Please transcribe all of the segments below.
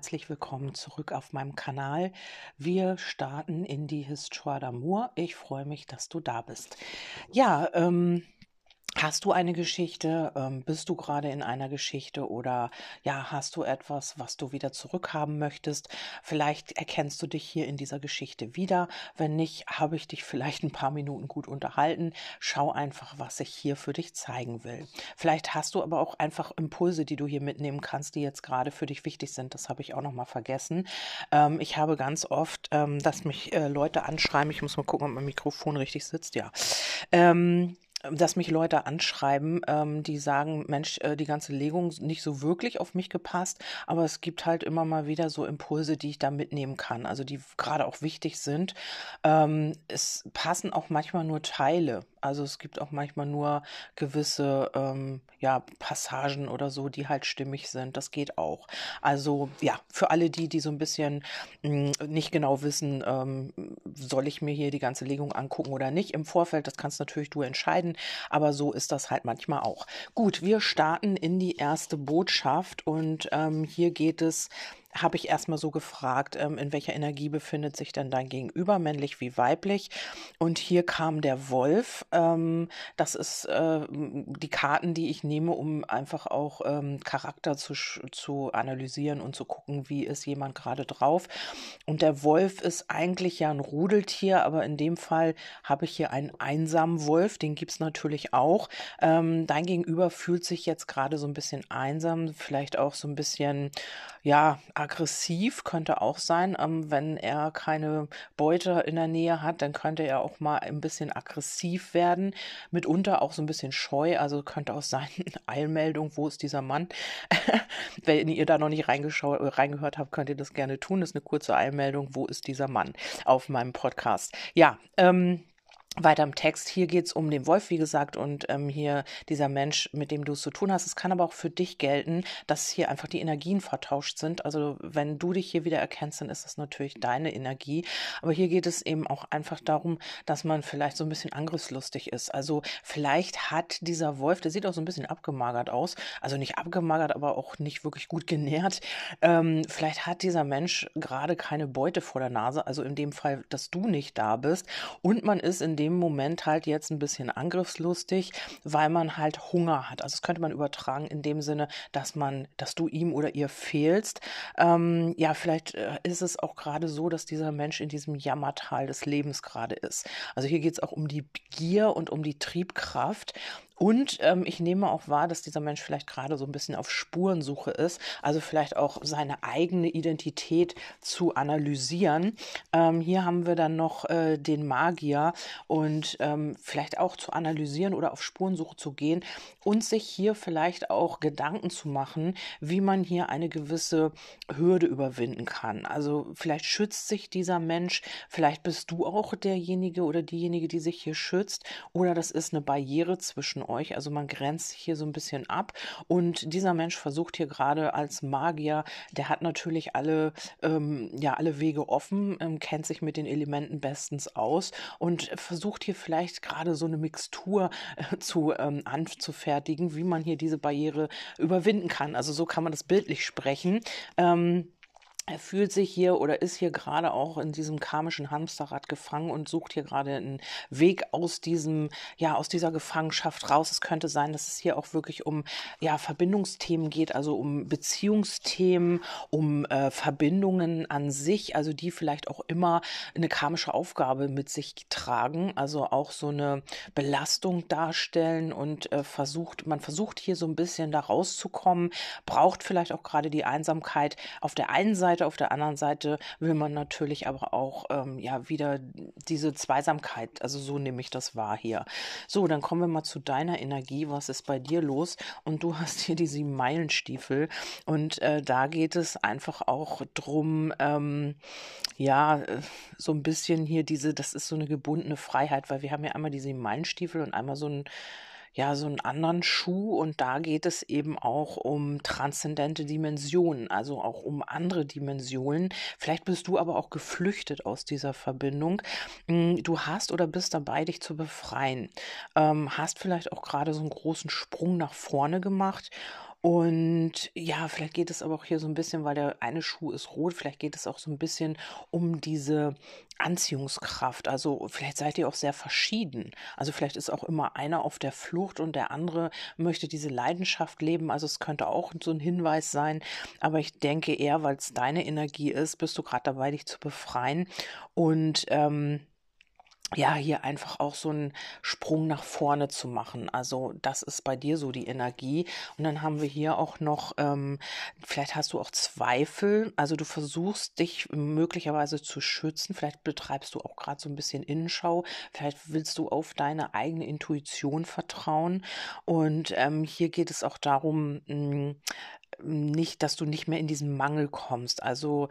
Herzlich willkommen zurück auf meinem Kanal. Wir starten in die Histoire d'Amour. Ich freue mich, dass du da bist. Ja, ähm, Hast du eine Geschichte? Ähm, bist du gerade in einer Geschichte oder ja, hast du etwas, was du wieder zurückhaben möchtest? Vielleicht erkennst du dich hier in dieser Geschichte wieder. Wenn nicht, habe ich dich vielleicht ein paar Minuten gut unterhalten. Schau einfach, was ich hier für dich zeigen will. Vielleicht hast du aber auch einfach Impulse, die du hier mitnehmen kannst, die jetzt gerade für dich wichtig sind. Das habe ich auch noch mal vergessen. Ähm, ich habe ganz oft, ähm, dass mich äh, Leute anschreiben. Ich muss mal gucken, ob mein Mikrofon richtig sitzt. Ja. Ähm, dass mich Leute anschreiben, ähm, die sagen, Mensch, äh, die ganze Legung nicht so wirklich auf mich gepasst, aber es gibt halt immer mal wieder so Impulse, die ich da mitnehmen kann, also die gerade auch wichtig sind. Ähm, es passen auch manchmal nur Teile. Also es gibt auch manchmal nur gewisse ähm, ja, Passagen oder so, die halt stimmig sind. Das geht auch. Also ja, für alle die, die so ein bisschen mh, hm, nicht genau wissen, ähm, soll ich mir hier die ganze Legung angucken oder nicht im Vorfeld, das kannst natürlich du entscheiden. Aber so ist das halt manchmal auch. Gut, wir starten in die erste Botschaft und ähm, hier geht es habe ich erstmal so gefragt, ähm, in welcher Energie befindet sich denn dein Gegenüber, männlich wie weiblich. Und hier kam der Wolf. Ähm, das ist äh, die Karten, die ich nehme, um einfach auch ähm, Charakter zu, zu analysieren und zu gucken, wie ist jemand gerade drauf. Und der Wolf ist eigentlich ja ein Rudeltier, aber in dem Fall habe ich hier einen einsamen Wolf, den gibt es natürlich auch. Dein Gegenüber fühlt sich jetzt gerade so ein bisschen einsam, vielleicht auch so ein bisschen, ja, aggressiv könnte auch sein. Ähm, wenn er keine Beute in der Nähe hat, dann könnte er auch mal ein bisschen aggressiv werden. Mitunter auch so ein bisschen scheu. Also könnte auch sein, Eilmeldung, wo ist dieser Mann? wenn ihr da noch nicht reingehört habt, könnt ihr das gerne tun. Das ist eine kurze Eilmeldung, wo ist dieser Mann auf meinem Podcast. Ja, ähm, weiter im Text. Hier geht es um den Wolf, wie gesagt, und ähm, hier dieser Mensch, mit dem du es zu tun hast. Es kann aber auch für dich gelten, dass hier einfach die Energien vertauscht sind. Also wenn du dich hier wieder erkennst, dann ist das natürlich deine Energie. Aber hier geht es eben auch einfach darum, dass man vielleicht so ein bisschen angriffslustig ist. Also vielleicht hat dieser Wolf, der sieht auch so ein bisschen abgemagert aus, also nicht abgemagert, aber auch nicht wirklich gut genährt. Ähm, vielleicht hat dieser Mensch gerade keine Beute vor der Nase, also in dem Fall, dass du nicht da bist. Und man ist in dem Moment halt jetzt ein bisschen angriffslustig, weil man halt Hunger hat. Also das könnte man übertragen in dem Sinne, dass man, dass du ihm oder ihr fehlst. Ähm, ja, vielleicht äh, ist es auch gerade so, dass dieser Mensch in diesem Jammertal des Lebens gerade ist. Also hier geht es auch um die Gier und um die Triebkraft. Und ähm, ich nehme auch wahr, dass dieser Mensch vielleicht gerade so ein bisschen auf Spurensuche ist, also vielleicht auch seine eigene Identität zu analysieren. Ähm, hier haben wir dann noch äh, den Magier und ähm, vielleicht auch zu analysieren oder auf Spurensuche zu gehen und sich hier vielleicht auch Gedanken zu machen, wie man hier eine gewisse Hürde überwinden kann. Also vielleicht schützt sich dieser Mensch, vielleicht bist du auch derjenige oder diejenige, die sich hier schützt oder das ist eine Barriere zwischen euch. Also man grenzt hier so ein bisschen ab. Und dieser Mensch versucht hier gerade als Magier, der hat natürlich alle, ähm, ja, alle Wege offen, ähm, kennt sich mit den Elementen bestens aus und versucht hier vielleicht gerade so eine Mixtur äh, zu ähm, anzufertigen, wie man hier diese Barriere überwinden kann. Also so kann man das bildlich sprechen. Ähm, er fühlt sich hier oder ist hier gerade auch in diesem karmischen Hamsterrad gefangen und sucht hier gerade einen Weg aus diesem, ja, aus dieser Gefangenschaft raus. Es könnte sein, dass es hier auch wirklich um, ja, Verbindungsthemen geht, also um Beziehungsthemen, um äh, Verbindungen an sich, also die vielleicht auch immer eine karmische Aufgabe mit sich tragen, also auch so eine Belastung darstellen und äh, versucht, man versucht hier so ein bisschen da rauszukommen, braucht vielleicht auch gerade die Einsamkeit auf der einen Seite, Seite, auf der anderen Seite will man natürlich aber auch ähm, ja wieder diese Zweisamkeit, also so nehme ich das wahr hier. So, dann kommen wir mal zu deiner Energie. Was ist bei dir los? Und du hast hier die sieben Meilenstiefel und äh, da geht es einfach auch drum, ähm, ja, äh, so ein bisschen hier diese, das ist so eine gebundene Freiheit, weil wir haben ja einmal diese Meilenstiefel und einmal so ein ja so einen anderen Schuh und da geht es eben auch um transzendente Dimensionen, also auch um andere Dimensionen. Vielleicht bist du aber auch geflüchtet aus dieser Verbindung. Hm, du hast oder bist dabei, dich zu befreien. Ähm, hast vielleicht auch gerade so einen großen Sprung nach vorne gemacht Und ja, vielleicht geht es aber auch hier so ein bisschen, weil der eine Schuh ist rot, vielleicht geht es auch so ein bisschen um diese Anziehungskraft. Also vielleicht seid ihr auch sehr verschieden. Also vielleicht ist auch immer einer auf der Flucht und der andere möchte diese Leidenschaft leben. Also es könnte auch so ein Hinweis sein. Aber ich denke eher, weil es deine Energie ist, bist du gerade dabei, dich zu befreien. Und ähm, ja, hier einfach auch so einen Sprung nach vorne zu machen. Also das ist bei dir so die Energie. Und dann haben wir hier auch noch, ähm, vielleicht hast du auch Zweifel. Also du versuchst dich möglicherweise zu schützen. Vielleicht betreibst du auch gerade so ein bisschen Innenschau. Vielleicht willst du auf deine eigene Intuition vertrauen. Und ähm, hier geht es auch darum, mh, hm, nicht, dass du nicht mehr in diesen Mangel kommst. Also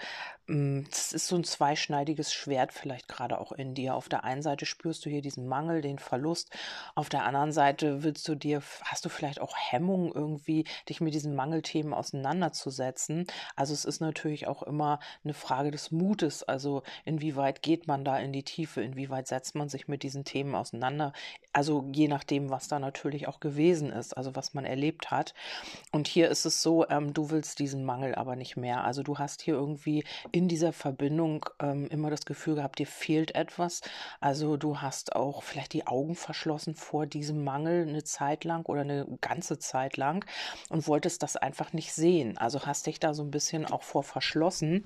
hm, es ist so ein zweischneidiges Schwert vielleicht gerade auch in dir. Auf der einen Seite spürst du hier diesen Mangel, den Verlust. Auf der anderen Seite willst du dir, hast du vielleicht auch Hemmung irgendwie, dich mit diesen Mangelthemen auseinanderzusetzen. Also es ist natürlich auch immer eine Frage des Mutes. Also inwieweit geht man da in die Tiefe? Inwieweit setzt man sich mit diesen Themen auseinander? Also je nachdem, was da natürlich auch gewesen ist, also was man erlebt hat. Und hier ist es so, ähm, du willst diesen Mangel aber nicht mehr. Also du hast hier irgendwie in dieser Verbindung ähm, immer das Gefühl gehabt, dir fehlt etwas. Also du hast auch vielleicht die Augen verschlossen vor diesem Mangel eine Zeit lang oder eine ganze Zeit lang und wolltest das einfach nicht sehen. Also hast dich da so ein bisschen auch vor verschlossen.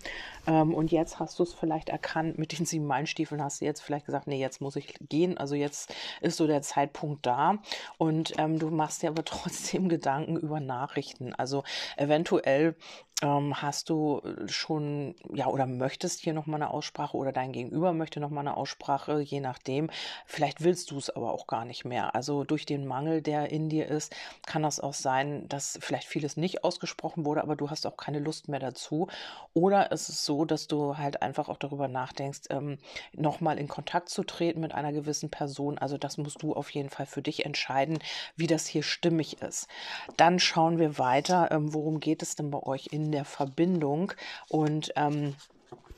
Ähm, und jetzt hast du es vielleicht erkannt, mit den sieben Meilenstiefeln hast du jetzt vielleicht gesagt, nee, jetzt muss ich gehen. Also jetzt ist so der Zeitpunkt da. Und ähm, du machst dir aber trotzdem Gedanken über Nachrichten. Also eventuell ähm, hast du äh, schon, ja, oder möchtest hier nochmal eine Aussprache oder dein Gegenüber möchte nochmal eine Aussprache, je nachdem. Vielleicht willst du es aber auch gar nicht mehr. Also durch den Mangel, der in dir ist, kann das auch sein, dass vielleicht vieles nicht ausgesprochen wurde, aber du hast auch keine Lust mehr dazu. Oder es ist so, dass du halt einfach auch darüber nachdenkst, ähm, nochmal in Kontakt zu treten mit einer gewissen Person. Also das musst du auf jeden Fall für dich entscheiden, wie das hier stimmig ist. Dann schauen wir weiter, ähm, worum geht es denn bei euch in der Verbindung? Und ähm,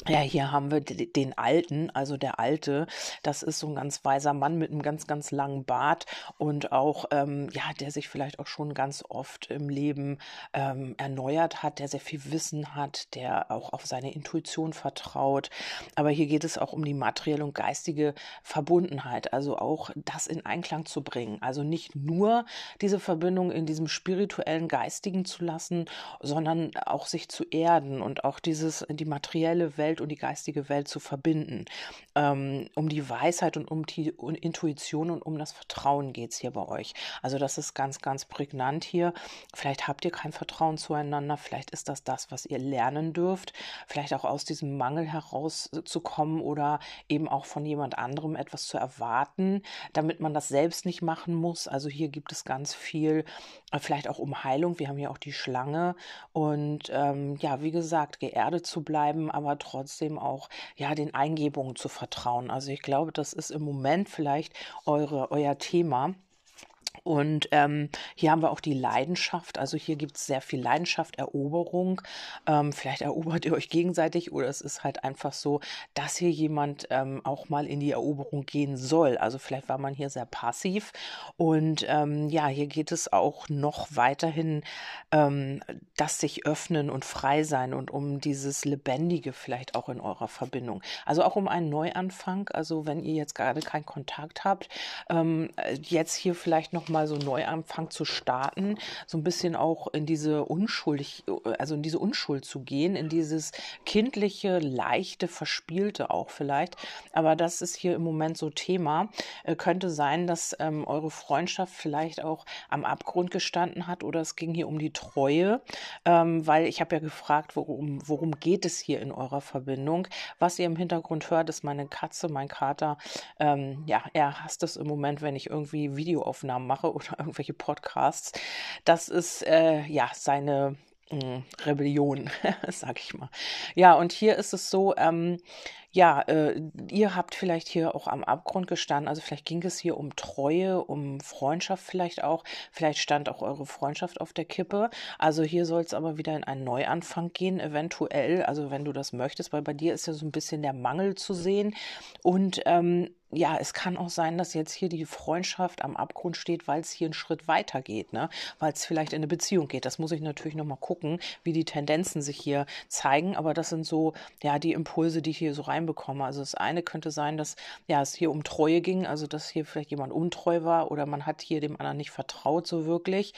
ja, hier haben wir den Alten, also der Alte. Das ist so ein ganz weiser Mann mit einem ganz, ganz langen Bart und auch, ähm, ja, der sich vielleicht auch schon ganz oft im Leben ähm, erneuert hat, der sehr viel Wissen hat, der auch auf seine Intuition vertraut. Aber hier geht es auch um die materielle und geistige Verbundenheit, also auch das in Einklang zu bringen. Also nicht nur diese Verbindung in diesem spirituellen, geistigen zu lassen, sondern auch sich zu erden und auch dieses, die materielle Welt Welt und die geistige Welt zu verbinden. Ähm, um die Weisheit und um die Intuition und um das Vertrauen geht es hier bei euch. Also das ist ganz, ganz prägnant hier. Vielleicht habt ihr kein Vertrauen zueinander, vielleicht ist das das, was ihr lernen dürft, vielleicht auch aus diesem Mangel herauszukommen oder eben auch von jemand anderem etwas zu erwarten, damit man das selbst nicht machen muss. Also hier gibt es ganz viel, äh, vielleicht auch um Heilung. Wir haben hier auch die Schlange und ähm, ja, wie gesagt, geerdet zu bleiben, aber trotzdem trotzdem auch ja den Eingebungen zu vertrauen. Also ich glaube, das ist im Moment vielleicht eure, euer Thema. Und ähm, hier haben wir auch die Leidenschaft. Also hier gibt es sehr viel Leidenschaft, Eroberung. Ähm, vielleicht erobert ihr euch gegenseitig oder es ist halt einfach so, dass hier jemand ähm, auch mal in die Eroberung gehen soll. Also vielleicht war man hier sehr passiv. Und ähm, ja, hier geht es auch noch weiterhin, ähm, das sich öffnen und frei sein und um dieses Lebendige vielleicht auch in eurer Verbindung. Also auch um einen Neuanfang. Also wenn ihr jetzt gerade keinen Kontakt habt, ähm, jetzt hier vielleicht noch mal mal so Neuanfang zu starten, so ein bisschen auch in diese unschuldig, also in diese Unschuld zu gehen, in dieses kindliche, leichte, verspielte auch vielleicht. Aber das ist hier im Moment so Thema. Äh, könnte sein, dass ähm, eure Freundschaft vielleicht auch am Abgrund gestanden hat oder es ging hier um die Treue, ähm, weil ich habe ja gefragt, worum, worum geht es hier in eurer Verbindung? Was ihr im Hintergrund hört, ist meine Katze, mein Kater. Ähm, ja, er hasst es im Moment, wenn ich irgendwie Videoaufnahmen mache oder irgendwelche Podcasts. Das ist äh, ja seine hm, Rebellion, sag ich mal. Ja, und hier ist es so, ähm, ja, äh, ihr habt vielleicht hier auch am Abgrund gestanden, also vielleicht ging es hier um Treue, um Freundschaft vielleicht auch, vielleicht stand auch eure Freundschaft auf der Kippe. Also hier soll es aber wieder in einen Neuanfang gehen, eventuell, also wenn du das möchtest, weil bei dir ist ja so ein bisschen der Mangel zu sehen und ähm, ja, es kann auch sein, dass jetzt hier die Freundschaft am Abgrund steht, weil es hier einen Schritt weiter geht, ne? weil es vielleicht in eine Beziehung geht. Das muss ich natürlich nochmal gucken, wie die Tendenzen sich hier zeigen. Aber das sind so, ja, die Impulse, die ich hier so reinbekomme. Also das eine könnte sein, dass ja, es hier um Treue ging, also dass hier vielleicht jemand untreu war oder man hat hier dem anderen nicht vertraut so wirklich.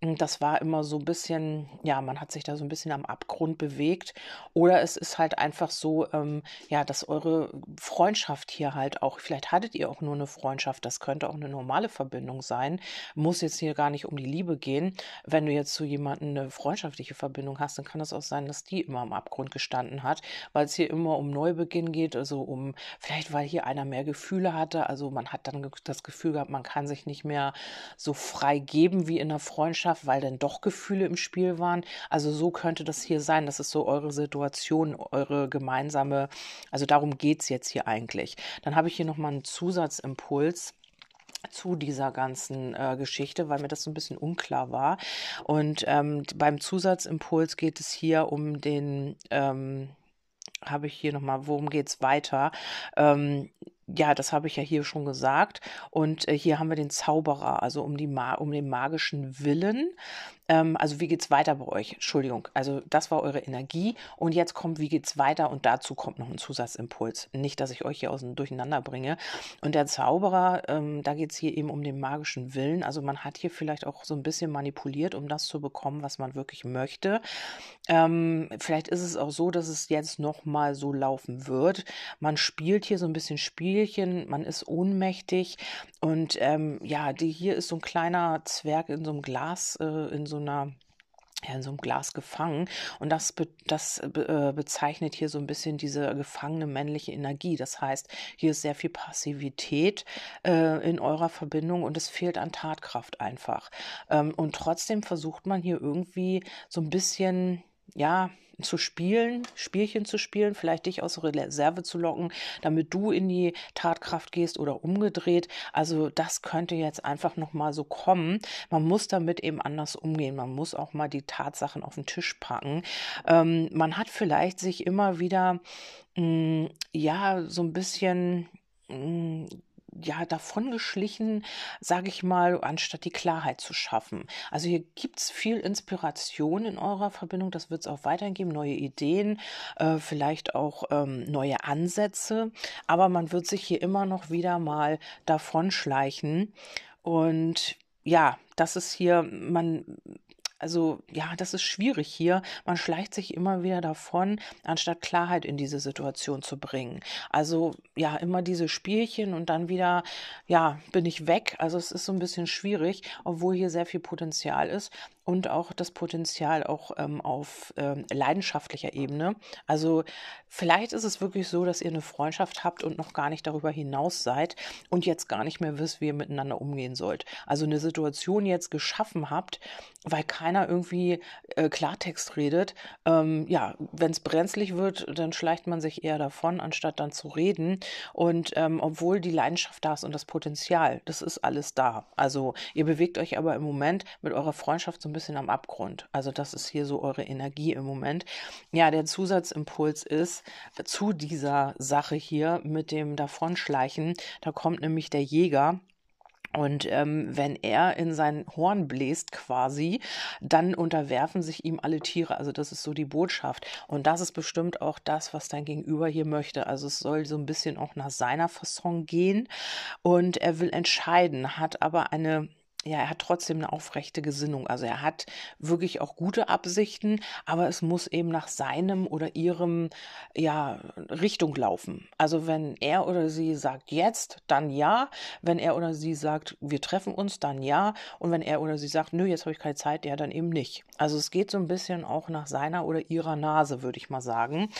Das war immer so ein bisschen, ja, man hat sich da so ein bisschen am Abgrund bewegt. Oder es ist halt einfach so, ähm, ja, dass eure Freundschaft hier halt auch vielleicht Vielleicht hattet ihr auch nur eine Freundschaft, das könnte auch eine normale Verbindung sein. Muss jetzt hier gar nicht um die Liebe gehen. Wenn du jetzt zu jemandem eine freundschaftliche Verbindung hast, dann kann es auch sein, dass die immer am Abgrund gestanden hat, weil es hier immer um Neubeginn geht, also um vielleicht, weil hier einer mehr Gefühle hatte. Also man hat dann das Gefühl gehabt, man kann sich nicht mehr so frei geben wie in einer Freundschaft, weil dann doch Gefühle im Spiel waren. Also so könnte das hier sein. Das ist so eure Situation, eure gemeinsame, also darum geht es jetzt hier eigentlich. Dann habe ich hier nochmal einen Zusatzimpuls zu dieser ganzen äh, Geschichte, weil mir das so ein bisschen unklar war. Und ähm, beim Zusatzimpuls geht es hier um den, ähm, habe ich hier nochmal, worum geht es weiter? Ähm, ja, das habe ich ja hier schon gesagt. Und äh, hier haben wir den Zauberer, also um, die Ma um den magischen Willen. Ähm, also wie geht es weiter bei euch? Entschuldigung, also das war eure Energie und jetzt kommt, wie geht es weiter und dazu kommt noch ein Zusatzimpuls. Nicht, dass ich euch hier aus dem Durcheinander bringe. Und der Zauberer, ähm, da geht es hier eben um den magischen Willen. Also man hat hier vielleicht auch so ein bisschen manipuliert, um das zu bekommen, was man wirklich möchte. Ähm, vielleicht ist es auch so, dass es jetzt nochmal so laufen wird. Man spielt hier so ein bisschen Spielchen, man ist ohnmächtig und ähm, ja, die, hier ist so ein kleiner Zwerg in so einem Glas, äh, in so einer ja, in so einem Glas gefangen. Und das, be das be äh, bezeichnet hier so ein bisschen diese gefangene männliche Energie. Das heißt, hier ist sehr viel Passivität äh, in eurer Verbindung und es fehlt an Tatkraft einfach. Ähm, und trotzdem versucht man hier irgendwie so ein bisschen, ja, zu spielen, Spielchen zu spielen, vielleicht dich aus Reserve zu locken, damit du in die Tatkraft gehst oder umgedreht. Also das könnte jetzt einfach noch mal so kommen. Man muss damit eben anders umgehen. Man muss auch mal die Tatsachen auf den Tisch packen. Ähm, man hat vielleicht sich immer wieder mh, mm, ja so ein bisschen mh, mm, ja, davongeschlichen, sage ich mal, anstatt die Klarheit zu schaffen. Also hier gibt es viel Inspiration in eurer Verbindung, das wird es auch weiterhin geben, neue Ideen, äh, vielleicht auch ähm, neue Ansätze, aber man wird sich hier immer noch wieder mal davonschleichen. Und ja, das ist hier, man also ja, das ist schwierig hier. Man schleicht sich immer wieder davon, anstatt Klarheit in diese Situation zu bringen. Also ja, immer diese Spielchen und dann wieder, ja, bin ich weg. Also es ist so ein bisschen schwierig, obwohl hier sehr viel Potenzial ist und auch das Potenzial auch ähm, auf ähm, leidenschaftlicher Ebene. Also vielleicht ist es wirklich so, dass ihr eine Freundschaft habt und noch gar nicht darüber hinaus seid und jetzt gar nicht mehr wisst, wie ihr miteinander umgehen sollt. Also eine Situation jetzt geschaffen habt, weil keiner irgendwie äh, Klartext redet. Ähm, ja, wenn es brenzlig wird, dann schleicht man sich eher davon, anstatt dann zu reden. Und ähm, obwohl die Leidenschaft da ist und das Potenzial, das ist alles da. Also ihr bewegt euch aber im Moment mit eurer Freundschaft so ein bisschen am Abgrund. Also das ist hier so eure Energie im Moment. Ja, der Zusatzimpuls ist zu dieser Sache hier mit dem Davonschleichen. Da kommt nämlich der Jäger und ähm, wenn er in sein Horn bläst quasi, dann unterwerfen sich ihm alle Tiere. Also das ist so die Botschaft. Und das ist bestimmt auch das, was dein Gegenüber hier möchte. Also es soll so ein bisschen auch nach seiner Fasson gehen. Und er will entscheiden, hat aber eine ja, er hat trotzdem eine aufrechte Gesinnung. Also er hat wirklich auch gute Absichten, aber es muss eben nach seinem oder ihrem ja, Richtung laufen. Also wenn er oder sie sagt jetzt, dann ja. Wenn er oder sie sagt, wir treffen uns, dann ja. Und wenn er oder sie sagt, nö, jetzt habe ich keine Zeit, ja, dann eben nicht. Also es geht so ein bisschen auch nach seiner oder ihrer Nase, würde ich mal sagen.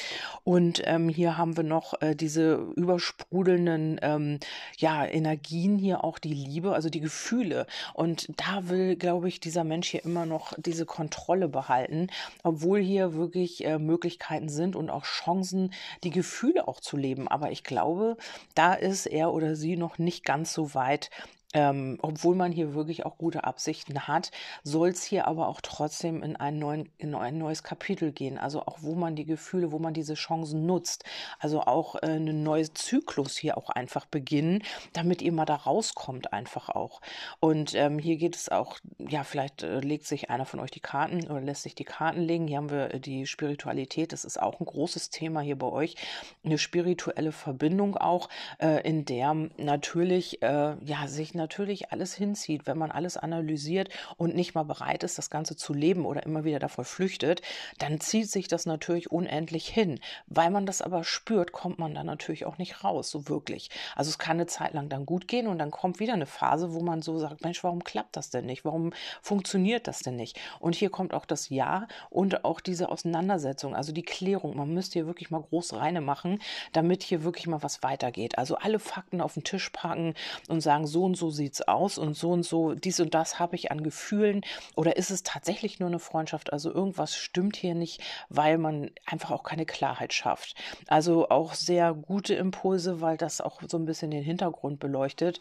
Und ähm, hier haben wir noch äh, diese übersprudelnden ähm, ja, Energien hier, auch die Liebe, also die Gefühle. Und da will, glaube ich, dieser Mensch hier immer noch diese Kontrolle behalten, obwohl hier wirklich äh, Möglichkeiten sind und auch Chancen, die Gefühle auch zu leben. Aber ich glaube, da ist er oder sie noch nicht ganz so weit, ähm, obwohl man hier wirklich auch gute Absichten hat, soll es hier aber auch trotzdem in, neuen, in ein neues Kapitel gehen. Also auch, wo man die Gefühle, wo man diese Chancen nutzt. Also auch äh, einen neuen Zyklus hier auch einfach beginnen, damit ihr mal da rauskommt einfach auch. Und ähm, hier geht es auch, ja, vielleicht äh, legt sich einer von euch die Karten oder lässt sich die Karten legen. Hier haben wir äh, die Spiritualität, das ist auch ein großes Thema hier bei euch. Eine spirituelle Verbindung auch, äh, in der natürlich, äh, ja, sich natürlich alles hinzieht, wenn man alles analysiert und nicht mal bereit ist, das Ganze zu leben oder immer wieder davor flüchtet, dann zieht sich das natürlich unendlich hin. Weil man das aber spürt, kommt man dann natürlich auch nicht raus, so wirklich. Also es kann eine Zeit lang dann gut gehen und dann kommt wieder eine Phase, wo man so sagt, Mensch, warum klappt das denn nicht? Warum funktioniert das denn nicht? Und hier kommt auch das Ja und auch diese Auseinandersetzung, also die Klärung. Man müsste hier wirklich mal groß reine machen, damit hier wirklich mal was weitergeht. Also alle Fakten auf den Tisch packen und sagen, so und so sieht's aus und so und so, dies und das habe ich an Gefühlen oder ist es tatsächlich nur eine Freundschaft? Also irgendwas stimmt hier nicht, weil man einfach auch keine Klarheit schafft. Also auch sehr gute Impulse, weil das auch so ein bisschen den Hintergrund beleuchtet.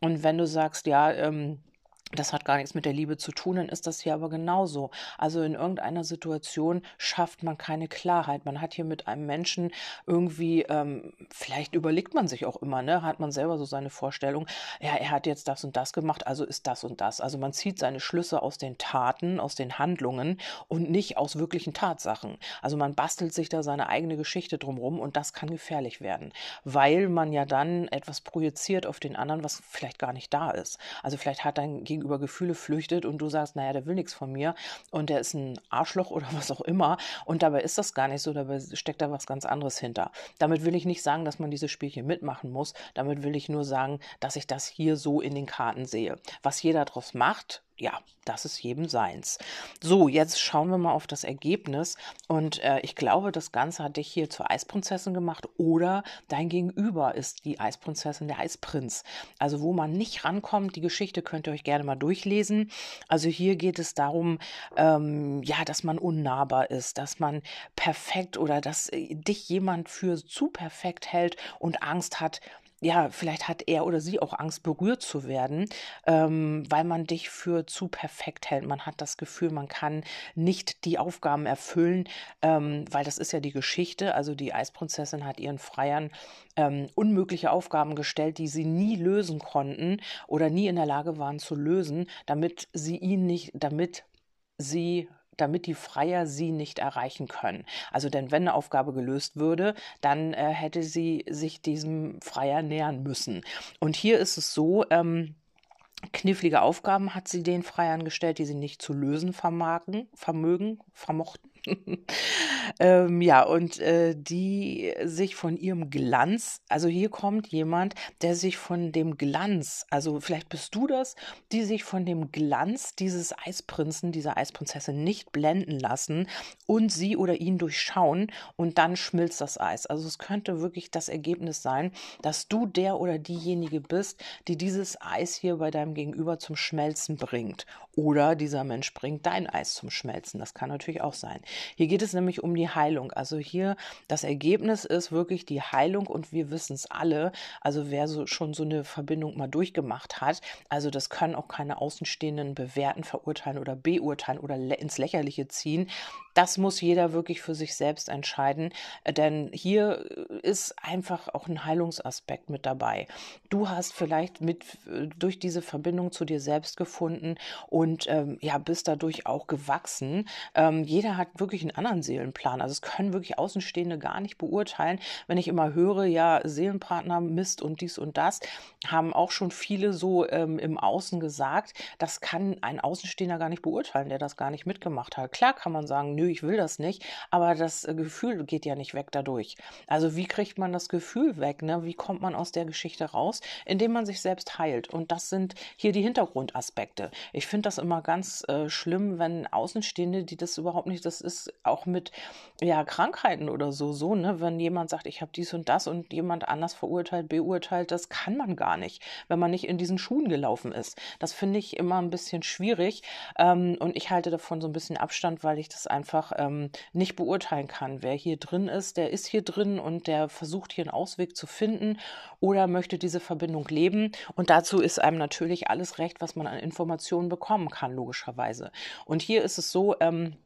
Und wenn du sagst, ja, ähm, das hat gar nichts mit der Liebe zu tun, dann ist das hier aber genauso. Also in irgendeiner Situation schafft man keine Klarheit. Man hat hier mit einem Menschen irgendwie, ähm, vielleicht überlegt man sich auch immer, ne, hat man selber so seine Vorstellung, ja, er hat jetzt das und das gemacht, also ist das und das. Also man zieht seine Schlüsse aus den Taten, aus den Handlungen und nicht aus wirklichen Tatsachen. Also man bastelt sich da seine eigene Geschichte drumherum und das kann gefährlich werden, weil man ja dann etwas projiziert auf den anderen, was vielleicht gar nicht da ist. Also vielleicht hat dein Gegenüber gegenüber Gefühle flüchtet und du sagst, naja, der will nichts von mir und der ist ein Arschloch oder was auch immer und dabei ist das gar nicht so, dabei steckt da was ganz anderes hinter. Damit will ich nicht sagen, dass man dieses Spielchen mitmachen muss, damit will ich nur sagen, dass ich das hier so in den Karten sehe. Was jeder daraus macht, ja, das ist jedem seins. So, jetzt schauen wir mal auf das Ergebnis. Und äh, ich glaube, das Ganze hat dich hier zur Eisprinzessin gemacht oder dein Gegenüber ist die Eisprinzessin, der Eisprinz. Also, wo man nicht rankommt, die Geschichte könnt ihr euch gerne mal durchlesen. Also, hier geht es darum, ähm, ja, dass man unnahbar ist, dass man perfekt oder dass äh, dich jemand für zu perfekt hält und Angst hat, ja, vielleicht hat er oder sie auch Angst, berührt zu werden, ähm, weil man dich für zu perfekt hält. Man hat das Gefühl, man kann nicht die Aufgaben erfüllen, ähm, weil das ist ja die Geschichte. Also die Eisprinzessin hat ihren Freiern ähm, unmögliche Aufgaben gestellt, die sie nie lösen konnten oder nie in der Lage waren zu lösen, damit sie ihn nicht, damit sie damit die Freier sie nicht erreichen können. Also denn wenn eine Aufgabe gelöst würde, dann äh, hätte sie sich diesem Freier nähern müssen. Und hier ist es so, ähm, knifflige Aufgaben hat sie den Freiern gestellt, die sie nicht zu lösen vermagen, vermögen, vermochten. ähm, ja, und äh, die sich von ihrem Glanz, also hier kommt jemand, der sich von dem Glanz, also vielleicht bist du das, die sich von dem Glanz dieses Eisprinzen, dieser Eisprinzessin nicht blenden lassen und sie oder ihn durchschauen und dann schmilzt das Eis. Also es könnte wirklich das Ergebnis sein, dass du der oder diejenige bist, die dieses Eis hier bei deinem Gegenüber zum Schmelzen bringt. Oder dieser Mensch bringt dein Eis zum Schmelzen. Das kann natürlich auch sein. Hier geht es nämlich um die Heilung. Also hier das Ergebnis ist wirklich die Heilung und wir wissen es alle. Also wer so, schon so eine Verbindung mal durchgemacht hat, also das können auch keine Außenstehenden bewerten, verurteilen oder beurteilen oder ins Lächerliche ziehen. Das muss jeder wirklich für sich selbst entscheiden, denn hier ist einfach auch ein Heilungsaspekt mit dabei. Du hast vielleicht mit durch diese Verbindung zu dir selbst gefunden und ähm, ja bist dadurch auch gewachsen. Ähm, jeder hat wirklich einen anderen Seelenplan. Also es können wirklich Außenstehende gar nicht beurteilen. Wenn ich immer höre, ja Seelenpartner Mist und dies und das, haben auch schon viele so ähm, im Außen gesagt. Das kann ein Außenstehender gar nicht beurteilen, der das gar nicht mitgemacht hat. Klar kann man sagen, nö, ich will das nicht, aber das äh, Gefühl geht ja nicht weg dadurch. Also wie kriegt man das Gefühl weg? Ne? Wie kommt man aus der Geschichte raus? Indem man sich selbst heilt. Und das sind hier die Hintergrundaspekte. Ich finde das immer ganz äh, schlimm, wenn Außenstehende, die das überhaupt nicht, das ist auch mit ja, Krankheiten oder so, so, ne? Wenn jemand sagt, ich habe dies und das und jemand anders verurteilt, beurteilt, das kann man gar nicht, wenn man nicht in diesen Schuhen gelaufen ist. Das finde ich immer ein bisschen schwierig. Ähm, und ich halte davon so ein bisschen Abstand, weil ich das einfach einfach ähm, nicht beurteilen kann. Wer hier drin ist, der ist hier drin und der versucht hier einen Ausweg zu finden oder möchte diese Verbindung leben. Und dazu ist einem natürlich alles recht, was man an Informationen bekommen kann, logischerweise. Und hier ist es so, ähm,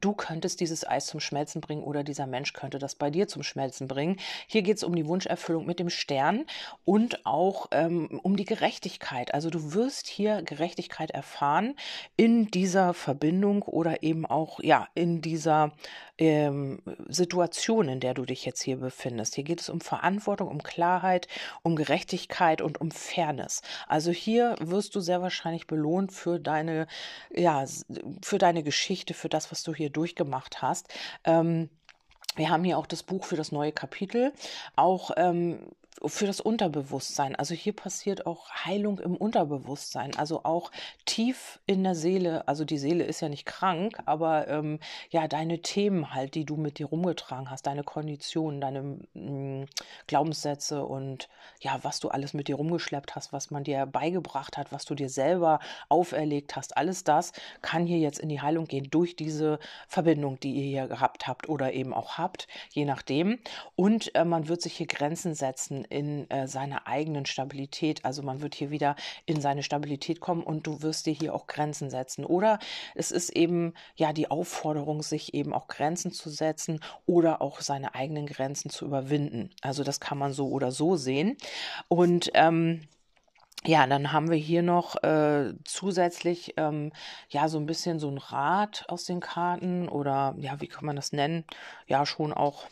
Du könntest dieses Eis zum Schmelzen bringen oder dieser Mensch könnte das bei dir zum Schmelzen bringen. Hier geht es um die Wunscherfüllung mit dem Stern und auch ähm, um die Gerechtigkeit. Also du wirst hier Gerechtigkeit erfahren in dieser Verbindung oder eben auch ja in dieser ähm, Situation, in der du dich jetzt hier befindest. Hier geht es um Verantwortung, um Klarheit, um Gerechtigkeit und um Fairness. Also hier wirst du sehr wahrscheinlich belohnt für deine, ja, für deine Geschichte, für das, was du hier durchgemacht hast. Ähm, wir haben hier auch das Buch für das neue Kapitel. Auch ähm, für das Unterbewusstsein. Also hier passiert auch Heilung im Unterbewusstsein, also auch tief in der Seele. Also die Seele ist ja nicht krank, aber ähm, ja, deine Themen halt, die du mit dir rumgetragen hast, deine Konditionen, deine mh, mm, Glaubenssätze und ja, was du alles mit dir rumgeschleppt hast, was man dir beigebracht hat, was du dir selber auferlegt hast, alles das kann hier jetzt in die Heilung gehen durch diese Verbindung, die ihr hier gehabt habt oder eben auch habt, je nachdem. Und äh, man wird sich hier Grenzen setzen in äh, seiner eigenen Stabilität. Also man wird hier wieder in seine Stabilität kommen und du wirst dir hier auch Grenzen setzen. Oder es ist eben ja die Aufforderung, sich eben auch Grenzen zu setzen oder auch seine eigenen Grenzen zu überwinden. Also das kann man so oder so sehen. Und ähm, ja, dann haben wir hier noch äh, zusätzlich ähm, ja so ein bisschen so ein Rad aus den Karten oder ja, wie kann man das nennen? Ja, schon auch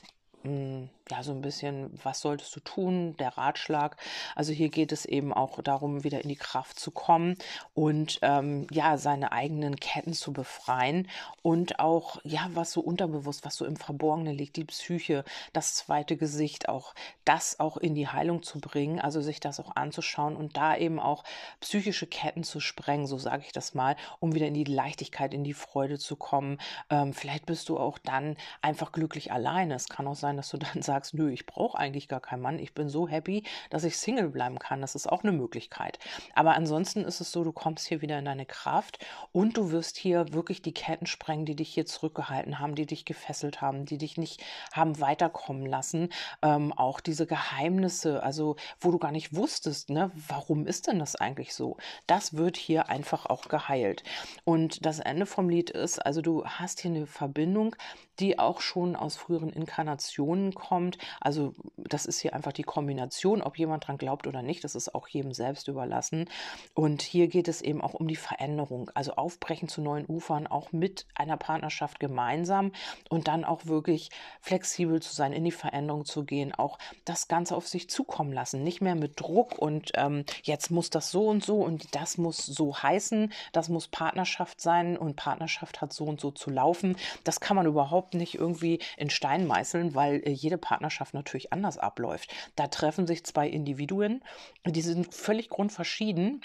mh, hm, ja, so ein bisschen, was solltest du tun, der Ratschlag. Also hier geht es eben auch darum, wieder in die Kraft zu kommen und ähm, ja, seine eigenen Ketten zu befreien und auch, ja, was so unterbewusst, was so im Verborgenen liegt, die Psyche, das zweite Gesicht, auch das auch in die Heilung zu bringen, also sich das auch anzuschauen und da eben auch psychische Ketten zu sprengen, so sage ich das mal, um wieder in die Leichtigkeit, in die Freude zu kommen. Ähm, vielleicht bist du auch dann einfach glücklich alleine. Es kann auch sein, dass du dann sagst, sagst, nö, ich brauche eigentlich gar keinen Mann, ich bin so happy, dass ich Single bleiben kann. Das ist auch eine Möglichkeit. Aber ansonsten ist es so, du kommst hier wieder in deine Kraft und du wirst hier wirklich die Ketten sprengen, die dich hier zurückgehalten haben, die dich gefesselt haben, die dich nicht haben weiterkommen lassen. Ähm, auch diese Geheimnisse, also wo du gar nicht wusstest, ne, warum ist denn das eigentlich so? Das wird hier einfach auch geheilt. Und das Ende vom Lied ist, also du hast hier eine Verbindung, die auch schon aus früheren Inkarnationen kommt kommt. Also das ist hier einfach die Kombination, ob jemand dran glaubt oder nicht, das ist auch jedem selbst überlassen. Und hier geht es eben auch um die Veränderung, also aufbrechen zu neuen Ufern, auch mit einer Partnerschaft gemeinsam und dann auch wirklich flexibel zu sein, in die Veränderung zu gehen, auch das Ganze auf sich zukommen lassen, nicht mehr mit Druck und ähm, jetzt muss das so und so und das muss so heißen, das muss Partnerschaft sein und Partnerschaft hat so und so zu laufen. Das kann man überhaupt nicht irgendwie in Stein meißeln, weil äh, jede Partnerschaft Partnerschaft natürlich anders abläuft. Da treffen sich zwei Individuen, die sind völlig grundverschieden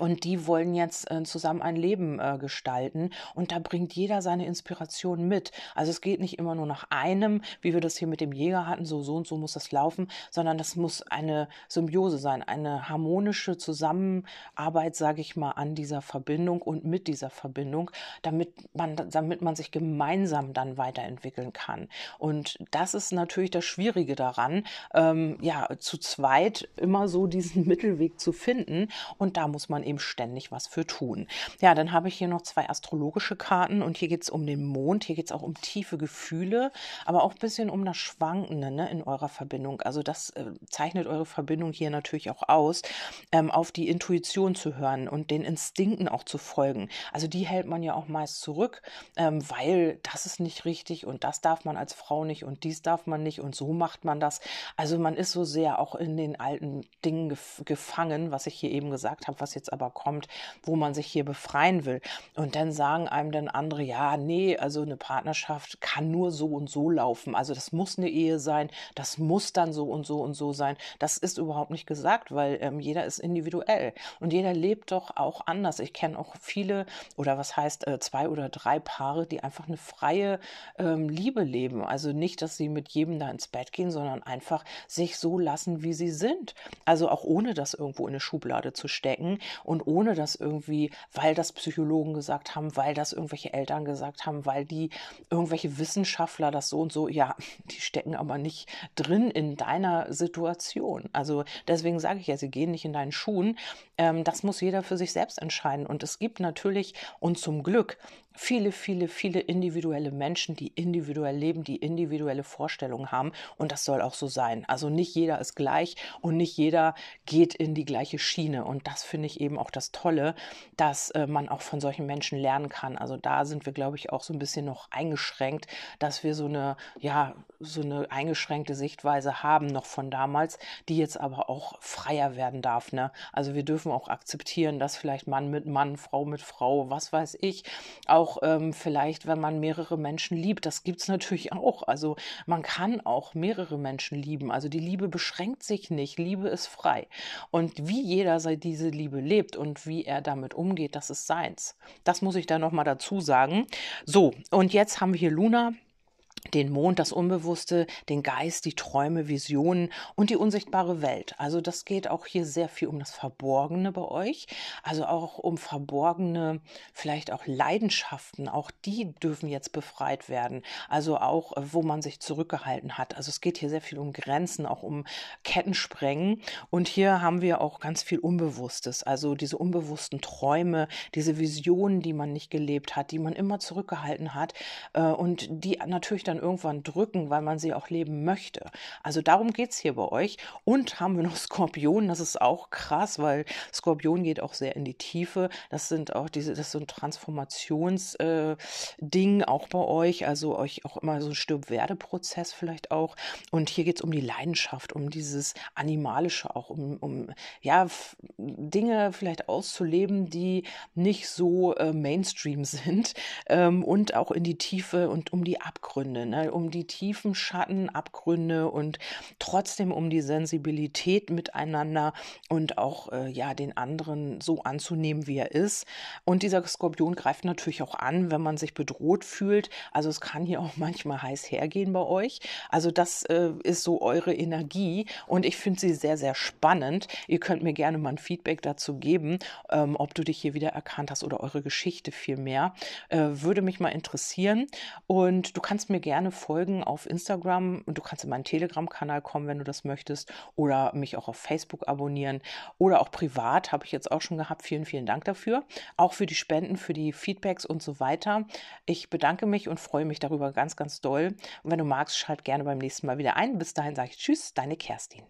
und die wollen jetzt äh, zusammen ein Leben äh, gestalten. Und da bringt jeder seine Inspiration mit. Also es geht nicht immer nur nach einem, wie wir das hier mit dem Jäger hatten, so, so und so muss das laufen, sondern das muss eine Symbiose sein, eine harmonische Zusammenarbeit, sage ich mal, an dieser Verbindung und mit dieser Verbindung, damit man, damit man sich gemeinsam dann weiterentwickeln kann. Und das ist natürlich das Schwierige daran, ähm, ja, zu zweit immer so diesen Mittelweg zu finden. Und da muss man eben ständig was für tun. Ja, dann habe ich hier noch zwei astrologische Karten und hier geht es um den Mond, hier geht es auch um tiefe Gefühle, aber auch ein bisschen um das Schwankende ne, in eurer Verbindung. Also das äh, zeichnet eure Verbindung hier natürlich auch aus, ähm, auf die Intuition zu hören und den Instinkten auch zu folgen. Also die hält man ja auch meist zurück, ähm, weil das ist nicht richtig und das darf man als Frau nicht und dies darf man nicht und so macht man das. Also man ist so sehr auch in den alten Dingen gef gefangen, was ich hier eben gesagt habe, was jetzt aber kommt, wo man sich hier befreien will. Und dann sagen einem dann andere, ja, nee, also eine Partnerschaft kann nur so und so laufen. Also das muss eine Ehe sein, das muss dann so und so und so sein. Das ist überhaupt nicht gesagt, weil ähm, jeder ist individuell und jeder lebt doch auch anders. Ich kenne auch viele oder was heißt äh, zwei oder drei Paare, die einfach eine freie ähm, Liebe leben. Also nicht, dass sie mit jedem da ins Bett gehen, sondern einfach sich so lassen, wie sie sind. Also auch ohne das irgendwo in eine Schublade zu stecken. Und ohne das irgendwie, weil das Psychologen gesagt haben, weil das irgendwelche Eltern gesagt haben, weil die irgendwelche Wissenschaftler das so und so, ja, die stecken aber nicht drin in deiner Situation. Also deswegen sage ich ja, sie gehen nicht in deinen Schuhen. Ähm, das muss jeder für sich selbst entscheiden. Und es gibt natürlich und zum Glück viele, viele, viele individuelle Menschen, die individuell leben, die individuelle Vorstellungen haben. Und das soll auch so sein. Also nicht jeder ist gleich und nicht jeder geht in die gleiche Schiene. Und das finde ich eben auch das Tolle, dass äh, man auch von solchen Menschen lernen kann. Also da sind wir, glaube ich, auch so ein bisschen noch eingeschränkt, dass wir so eine, ja, so eine eingeschränkte Sichtweise haben noch von damals, die jetzt aber auch freier werden darf. Ne? Also wir dürfen auch akzeptieren, dass vielleicht Mann mit Mann, Frau mit Frau, was weiß ich, auch auch ähm, vielleicht, wenn man mehrere Menschen liebt. Das gibt es natürlich auch. Also man kann auch mehrere Menschen lieben. Also die Liebe beschränkt sich nicht. Liebe ist frei. Und wie jeder diese Liebe lebt und wie er damit umgeht, das ist seins. Das muss ich da nochmal dazu sagen. So, und jetzt haben wir hier Luna den Mond, das Unbewusste, den Geist, die Träume, Visionen und die unsichtbare Welt. Also das geht auch hier sehr viel um das Verborgene bei euch, also auch um verborgene, vielleicht auch Leidenschaften, auch die dürfen jetzt befreit werden. Also auch, wo man sich zurückgehalten hat. Also es geht hier sehr viel um Grenzen, auch um Kettensprengen. Und hier haben wir auch ganz viel Unbewusstes, also diese unbewussten Träume, diese Visionen, die man nicht gelebt hat, die man immer zurückgehalten hat äh, und die natürlich dann dann irgendwann drücken, weil man sie auch leben möchte. Also darum geht es hier bei euch. Und haben wir noch Skorpion, das ist auch krass, weil Skorpion geht auch sehr in die Tiefe. Das sind auch diese, das ist so ein Transformationsding äh, auch bei euch, also euch auch immer so ein Stirb-Werde-Prozess vielleicht auch. Und hier geht es um die Leidenschaft, um dieses Animalische auch, um, um ja, Dinge vielleicht auszuleben, die nicht so äh, Mainstream sind ähm, und auch in die Tiefe und um die Abgründe ne? um die tiefen Schatten, Abgründe und trotzdem um die Sensibilität miteinander und auch äh, ja den anderen so anzunehmen, wie er ist. Und dieser Skorpion greift natürlich auch an, wenn man sich bedroht fühlt. Also es kann hier auch manchmal heiß hergehen bei euch. Also das äh, ist so eure Energie und ich finde sie sehr, sehr spannend. Ihr könnt mir gerne mal ein Feedback dazu geben, ähm, ob du dich hier wieder erkannt hast oder eure Geschichte vielmehr. Äh, würde mich mal interessieren. Und du kannst mir gerne folgen auf Instagram und du kannst in meinen Telegram-Kanal kommen, wenn du das möchtest, oder mich auch auf Facebook abonnieren oder auch privat, habe ich jetzt auch schon gehabt. Vielen, vielen Dank dafür. Auch für die Spenden, für die Feedbacks und so weiter. Ich bedanke mich und freue mich darüber ganz, ganz doll. Und wenn du magst, schalt gerne beim nächsten Mal wieder ein. Bis dahin sage ich Tschüss, deine Kerstin.